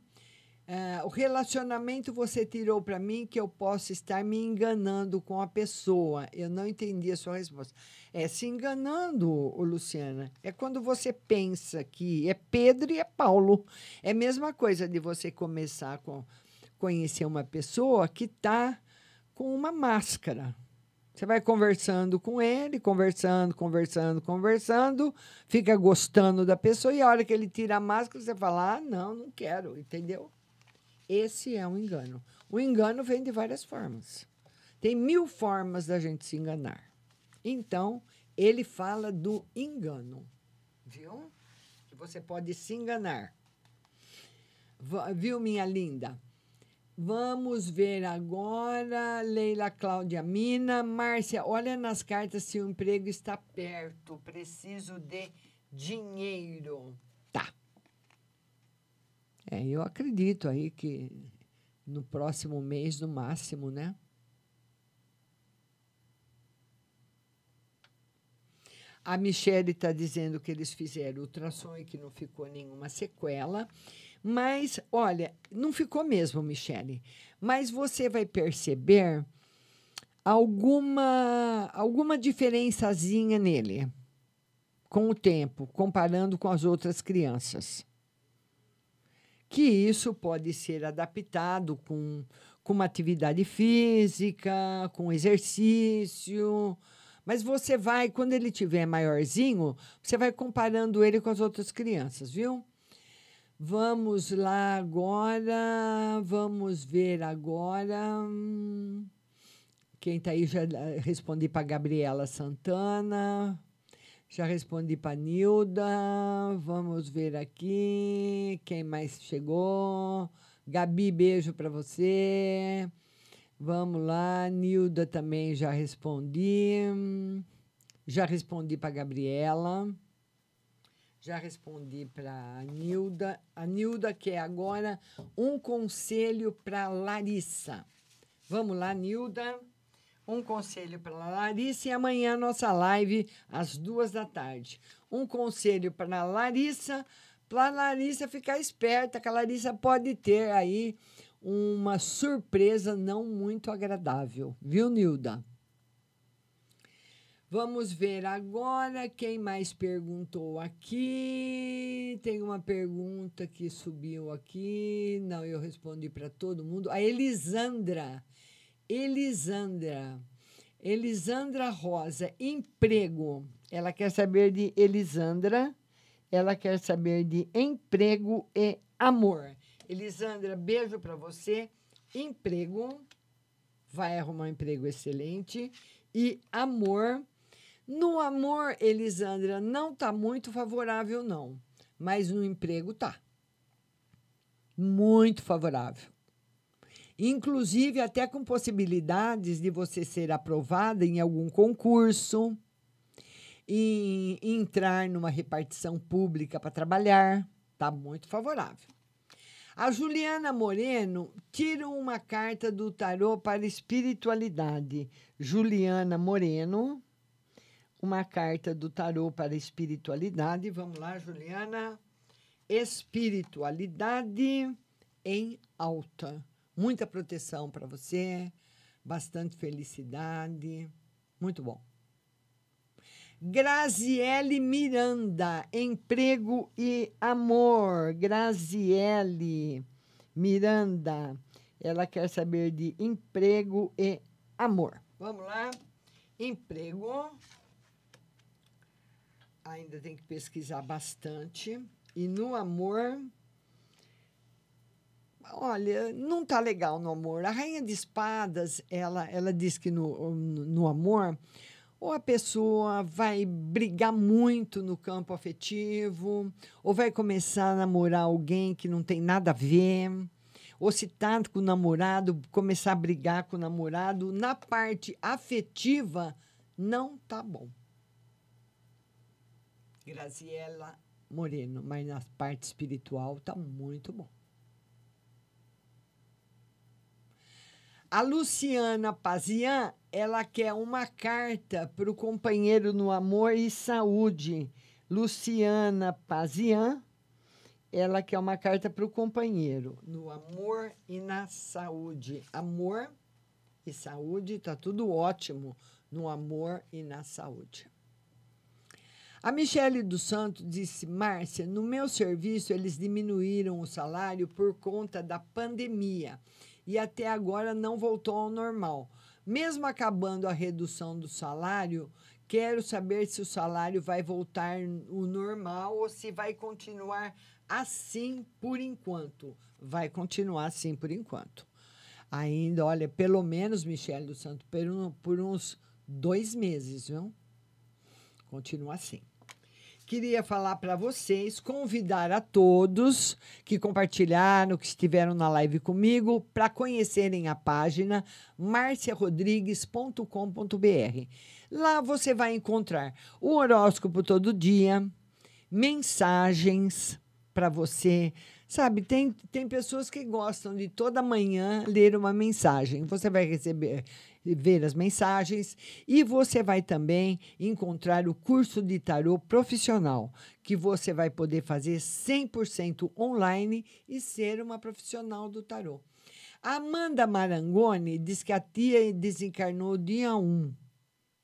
Ah, o relacionamento você tirou para mim que eu posso estar me enganando com a pessoa. Eu não entendi a sua resposta. É se enganando, Luciana. É quando você pensa que é Pedro e é Paulo. É a mesma coisa de você começar a conhecer uma pessoa que está com uma máscara. Você vai conversando com ele, conversando, conversando, conversando, fica gostando da pessoa e a hora que ele tira a máscara, você fala: ah, não, não quero, entendeu? Esse é um engano. O engano vem de várias formas. Tem mil formas da gente se enganar. Então, ele fala do engano. Viu? Que você pode se enganar. Va- Viu, minha linda? Vamos ver agora. Leila Cláudia Mina. Márcia, olha nas cartas se o emprego está perto. Preciso de dinheiro. Tá. É, eu acredito aí que no próximo mês, no máximo, né? A Michele está dizendo que eles fizeram ultrassom e que não ficou nenhuma sequela. Mas, olha, não ficou mesmo, Michele. Mas você vai perceber alguma, alguma diferençazinha nele com o tempo, comparando com as outras crianças que isso pode ser adaptado com, com uma atividade física, com exercício. Mas você vai, quando ele tiver maiorzinho, você vai comparando ele com as outras crianças, viu? Vamos lá agora, vamos ver agora. Quem está aí já eh, respondi para Gabriela Santana. Já respondi para Nilda. Vamos ver aqui. Quem mais chegou? Gabi, beijo para você. Vamos lá. Nilda também já respondi. Já respondi para Gabriela. Já respondi para a Nilda. A Nilda quer agora um conselho para Larissa. Vamos lá, Nilda um conselho para Larissa e amanhã nossa live às duas da tarde. Um conselho para Larissa, para Larissa ficar esperta, que a Larissa pode ter aí uma surpresa não muito agradável, viu, Nilda? Vamos ver agora quem mais perguntou aqui. Tem uma pergunta que subiu aqui. Não, eu respondi para todo mundo. A Elisandra. Elisandra. Elisandra Rosa, emprego. Ela quer saber de Elisandra. Ela quer saber de emprego e amor. Elisandra, beijo para você. Emprego. Vai arrumar um emprego excelente. E amor. No amor, Elisandra, não está muito favorável, não. Mas no emprego tá. Muito favorável inclusive até com possibilidades de você ser aprovada em algum concurso, em entrar numa repartição pública para trabalhar, tá muito favorável. A Juliana Moreno tira uma carta do tarô para espiritualidade. Juliana Moreno, uma carta do tarô para espiritualidade. Vamos lá, Juliana. Espiritualidade em alta muita proteção para você, bastante felicidade. Muito bom. Graziele Miranda, emprego e amor. Graziele Miranda, ela quer saber de emprego e amor. Vamos lá. Emprego. Ainda tem que pesquisar bastante. E no amor. Olha, não tá legal no amor. A rainha de espadas, ela, ela diz que no, no amor, ou a pessoa vai brigar muito no campo afetivo, ou vai começar a namorar alguém que não tem nada a ver, ou se tá com o namorado, começar a brigar com o namorado. Na parte afetiva, não tá bom. Graziela Moreno, mas na parte espiritual tá muito bom. A Luciana Pazian, ela quer uma carta para o companheiro no amor e saúde. Luciana Pazian, ela quer uma carta para o companheiro no amor e na saúde. Amor e saúde, tá tudo ótimo no amor e na saúde. A Michele dos Santos disse: Márcia, no meu serviço eles diminuíram o salário por conta da pandemia e até agora não voltou ao normal. Mesmo acabando a redução do salário, quero saber se o salário vai voltar o normal ou se vai continuar assim por enquanto. Vai continuar assim por enquanto. Ainda, olha, pelo menos, Michele dos Santos, por, um, por uns dois meses, viu? Continua assim. Queria falar para vocês, convidar a todos que compartilharam, que estiveram na live comigo, para conhecerem a página marciarodrigues.com.br. Lá você vai encontrar o horóscopo todo dia, mensagens para você. Sabe, tem, tem pessoas que gostam de toda manhã ler uma mensagem. Você vai receber ver as mensagens e você vai também encontrar o curso de tarô profissional, que você vai poder fazer 100% online e ser uma profissional do tarô. Amanda Marangoni diz que a tia desencarnou dia 1.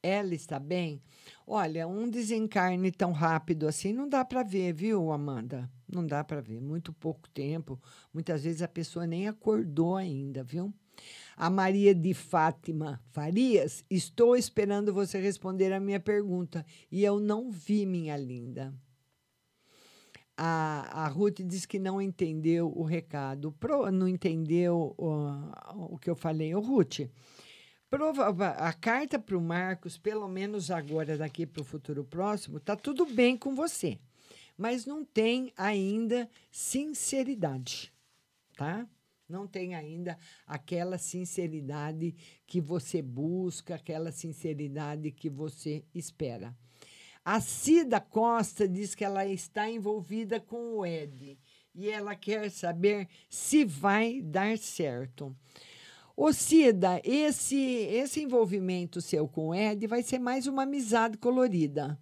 Ela está bem? Olha, um desencarne tão rápido assim não dá para ver, viu, Amanda? Não dá para ver, muito pouco tempo. Muitas vezes a pessoa nem acordou ainda, viu? A Maria de Fátima Farias, estou esperando você responder a minha pergunta e eu não vi, minha linda. A, a Ruth diz que não entendeu o recado, Pro, não entendeu o, o que eu falei. Ô, Ruth, prova, a carta para o Marcos, pelo menos agora, daqui para o futuro próximo, tá tudo bem com você, mas não tem ainda sinceridade, tá? Não tem ainda aquela sinceridade que você busca, aquela sinceridade que você espera. A Cida Costa diz que ela está envolvida com o Ed e ela quer saber se vai dar certo. Ô Cida, esse, esse envolvimento seu com o Ed vai ser mais uma amizade colorida.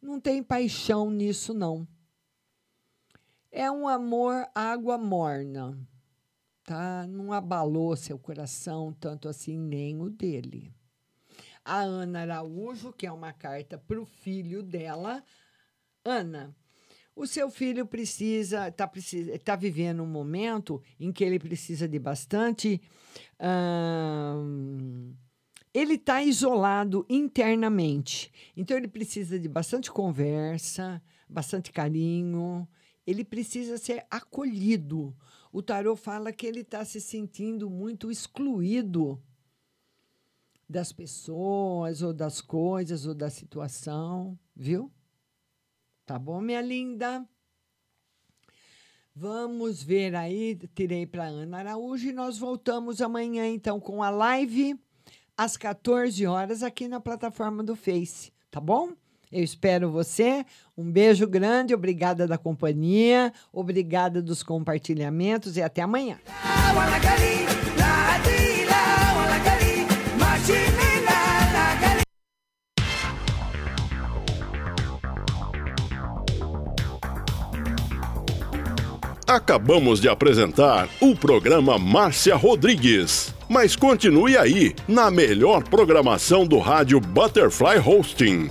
Não tem paixão nisso, não. É um amor água morna tá? Não abalou seu coração tanto assim, nem o dele. A Ana Araújo, que é uma carta para o filho dela. Ana, o seu filho precisa, está precisa, tá vivendo um momento em que ele precisa de bastante. Hum, ele está isolado internamente, então ele precisa de bastante conversa, bastante carinho. Ele precisa ser acolhido o tarô fala que ele está se sentindo muito excluído das pessoas, ou das coisas, ou da situação, viu? Tá bom, minha linda? Vamos ver aí, tirei para Ana Araújo e nós voltamos amanhã então com a live às 14 horas aqui na plataforma do Face, tá bom? Eu espero você. Um beijo grande, obrigada da companhia, obrigada dos compartilhamentos e até amanhã. Acabamos de apresentar o programa Márcia Rodrigues. Mas continue aí, na melhor programação do rádio Butterfly Hosting.